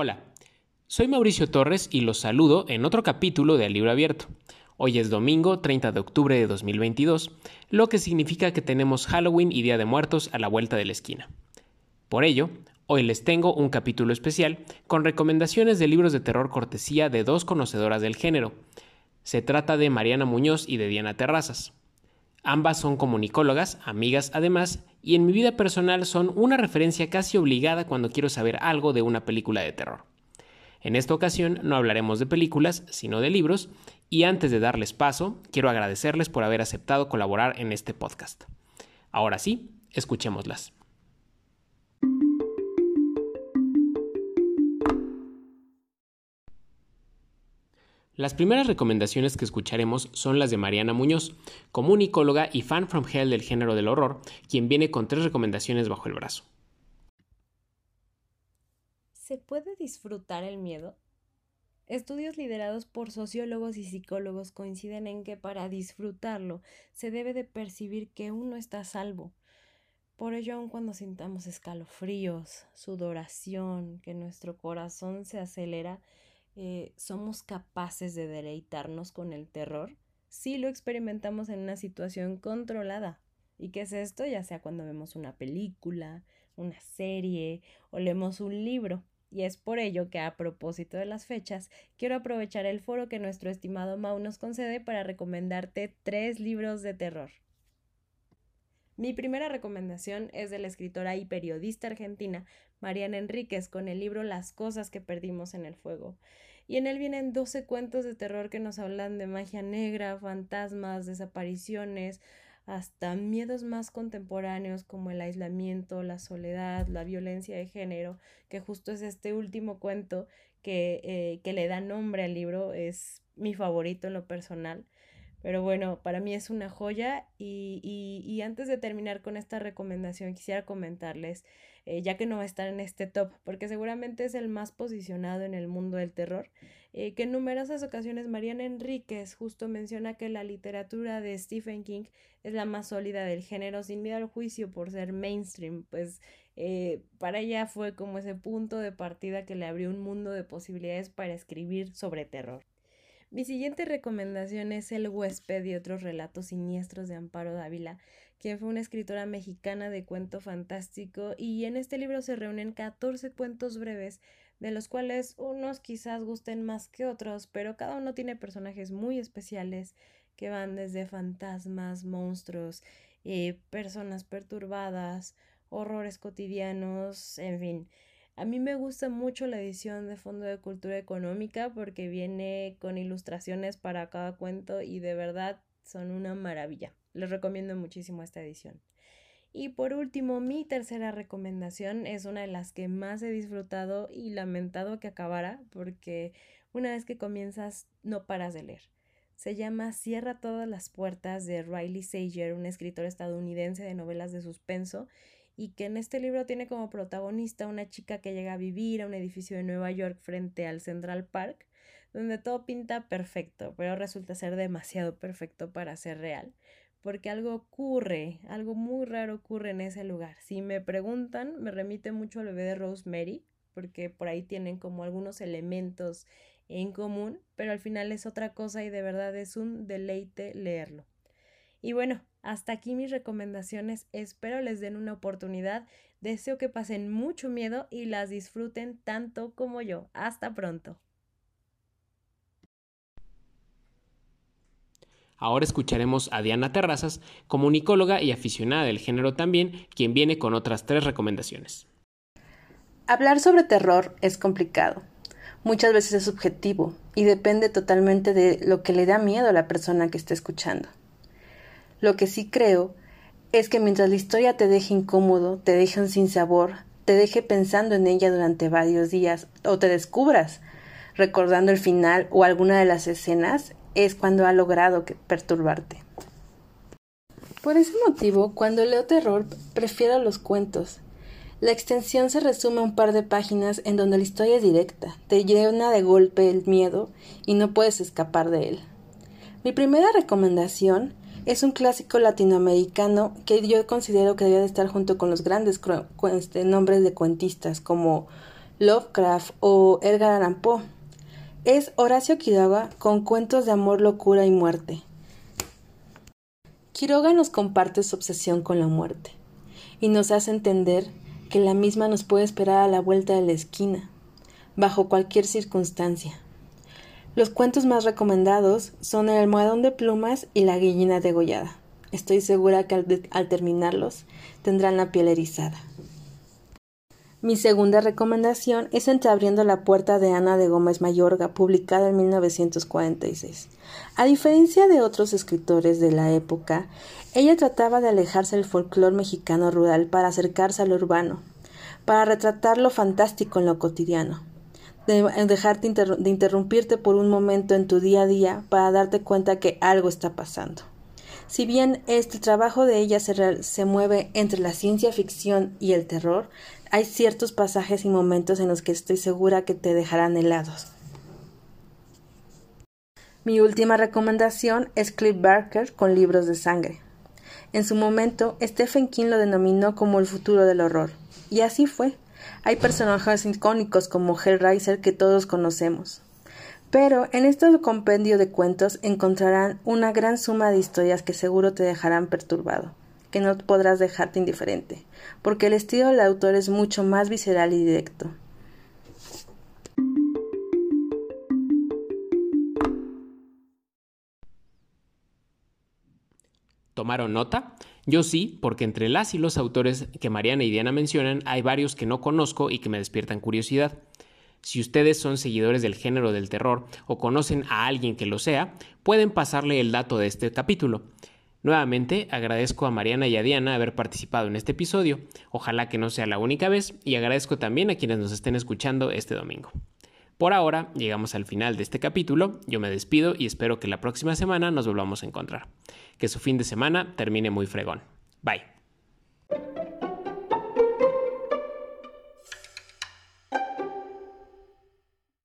Hola, soy Mauricio Torres y los saludo en otro capítulo de Al Libro Abierto. Hoy es domingo 30 de octubre de 2022, lo que significa que tenemos Halloween y Día de Muertos a la vuelta de la esquina. Por ello, hoy les tengo un capítulo especial con recomendaciones de libros de terror cortesía de dos conocedoras del género. Se trata de Mariana Muñoz y de Diana Terrazas. Ambas son comunicólogas, amigas además, y en mi vida personal son una referencia casi obligada cuando quiero saber algo de una película de terror. En esta ocasión no hablaremos de películas, sino de libros, y antes de darles paso, quiero agradecerles por haber aceptado colaborar en este podcast. Ahora sí, escuchémoslas. Las primeras recomendaciones que escucharemos son las de Mariana Muñoz, comunicóloga y fan from hell del género del horror, quien viene con tres recomendaciones bajo el brazo. ¿Se puede disfrutar el miedo? Estudios liderados por sociólogos y psicólogos coinciden en que para disfrutarlo se debe de percibir que uno está salvo. Por ello, aun cuando sintamos escalofríos, sudoración, que nuestro corazón se acelera, eh, somos capaces de deleitarnos con el terror si lo experimentamos en una situación controlada. ¿Y qué es esto? Ya sea cuando vemos una película, una serie o leemos un libro. Y es por ello que a propósito de las fechas, quiero aprovechar el foro que nuestro estimado Mau nos concede para recomendarte tres libros de terror. Mi primera recomendación es de la escritora y periodista argentina Mariana Enríquez con el libro Las cosas que perdimos en el fuego. Y en él vienen 12 cuentos de terror que nos hablan de magia negra, fantasmas, desapariciones, hasta miedos más contemporáneos como el aislamiento, la soledad, la violencia de género, que justo es este último cuento que, eh, que le da nombre al libro, es mi favorito en lo personal. Pero bueno, para mí es una joya y, y, antes de terminar con esta recomendación quisiera comentarles, eh, ya que no va a estar en este top, porque seguramente es el más posicionado en el mundo del terror, eh, que en numerosas ocasiones Mariana Enríquez justo menciona que la literatura de Stephen King es la más sólida del género sin miedo al juicio por ser mainstream, pues eh, para ella fue como ese punto de partida que le abrió un mundo de posibilidades para escribir sobre terror. Mi siguiente recomendación es El huésped y otros relatos siniestros de Amparo Dávila, quien fue una escritora mexicana de cuento fantástico y en este libro se reúnen 14 cuentos breves, de los cuales unos quizás gusten más que otros, pero cada uno tiene personajes muy especiales que van desde fantasmas, monstruos, eh, personas perturbadas, horrores cotidianos, en fin. A mí me gusta mucho la edición de Fondo de Cultura Económica porque viene con ilustraciones para cada cuento y de verdad son una maravilla. Les recomiendo muchísimo esta edición. Y por último, mi tercera recomendación es una de las que más he disfrutado y lamentado que acabara porque una vez que comienzas no paras de leer. Se llama Cierra todas las puertas de Riley Sager, un escritor estadounidense de novelas de suspenso y que en este libro tiene como protagonista una chica que llega a vivir a un edificio de Nueva York frente al Central Park, donde todo pinta perfecto, pero resulta ser demasiado perfecto para ser real, porque algo ocurre, algo muy raro ocurre en ese lugar. Si me preguntan, me remite mucho al bebé de Rosemary, porque por ahí tienen como algunos elementos en común, pero al final es otra cosa y de verdad es un deleite leerlo. Y bueno, hasta aquí mis recomendaciones, espero les den una oportunidad, deseo que pasen mucho miedo y las disfruten tanto como yo. Hasta pronto. Ahora escucharemos a Diana Terrazas, comunicóloga y aficionada del género también, quien viene con otras tres recomendaciones. Hablar sobre terror es complicado. Muchas veces es subjetivo y depende totalmente de lo que le da miedo a la persona que está escuchando. Lo que sí creo es que mientras la historia te deje incómodo, te deje un sabor, te deje pensando en ella durante varios días o te descubras recordando el final o alguna de las escenas, es cuando ha logrado perturbarte. Por ese motivo, cuando leo terror, prefiero los cuentos. La extensión se resume a un par de páginas en donde la historia es directa, te llena de golpe el miedo y no puedes escapar de él. Mi primera recomendación es un clásico latinoamericano que yo considero que debe de estar junto con los grandes este, nombres de cuentistas como Lovecraft o Edgar Allan Poe. Es Horacio Quiroga con cuentos de amor, locura y muerte. Quiroga nos comparte su obsesión con la muerte y nos hace entender que la misma nos puede esperar a la vuelta de la esquina, bajo cualquier circunstancia. Los cuentos más recomendados son El almohadón de plumas y La gallina degollada. Estoy segura que al, terminarlos tendrán la piel erizada. Mi segunda recomendación es Entreabriendo la puerta de Ana de Gómez Mayorga, publicada en 1946. A diferencia de otros escritores de la época, ella trataba de alejarse del folclore mexicano rural para acercarse al urbano, para retratar lo fantástico en lo cotidiano, de dejarte de interrumpirte por un momento en tu día a día para darte cuenta que algo está pasando. Si bien este trabajo de ella se, se, mueve entre la ciencia ficción y el terror, hay ciertos pasajes y momentos en los que estoy segura que te dejarán helados. Mi última recomendación es Cliff Barker con libros de sangre. En su momento, Stephen King lo denominó como el futuro del horror. Y así fue. Hay personajes icónicos como Hellraiser que todos conocemos. Pero en este compendio de cuentos encontrarán una gran suma de historias que seguro te dejarán perturbado, que no podrás dejarte indiferente, porque el estilo del autor es mucho más visceral y directo. ¿Tomaron nota? Yo sí, porque entre las y los autores que Mariana y Diana mencionan hay varios que no conozco y que me despiertan curiosidad. Si ustedes son seguidores del género del terror o conocen a alguien que lo sea, pueden pasarle el dato de este capítulo. Nuevamente agradezco a Mariana y a Diana haber participado en este episodio, ojalá que no sea la única vez, y agradezco también a quienes nos estén escuchando este domingo. Por ahora, llegamos al final de este capítulo, yo me despido y espero que la próxima semana nos volvamos a encontrar. Que su fin de semana termine muy fregón. Bye.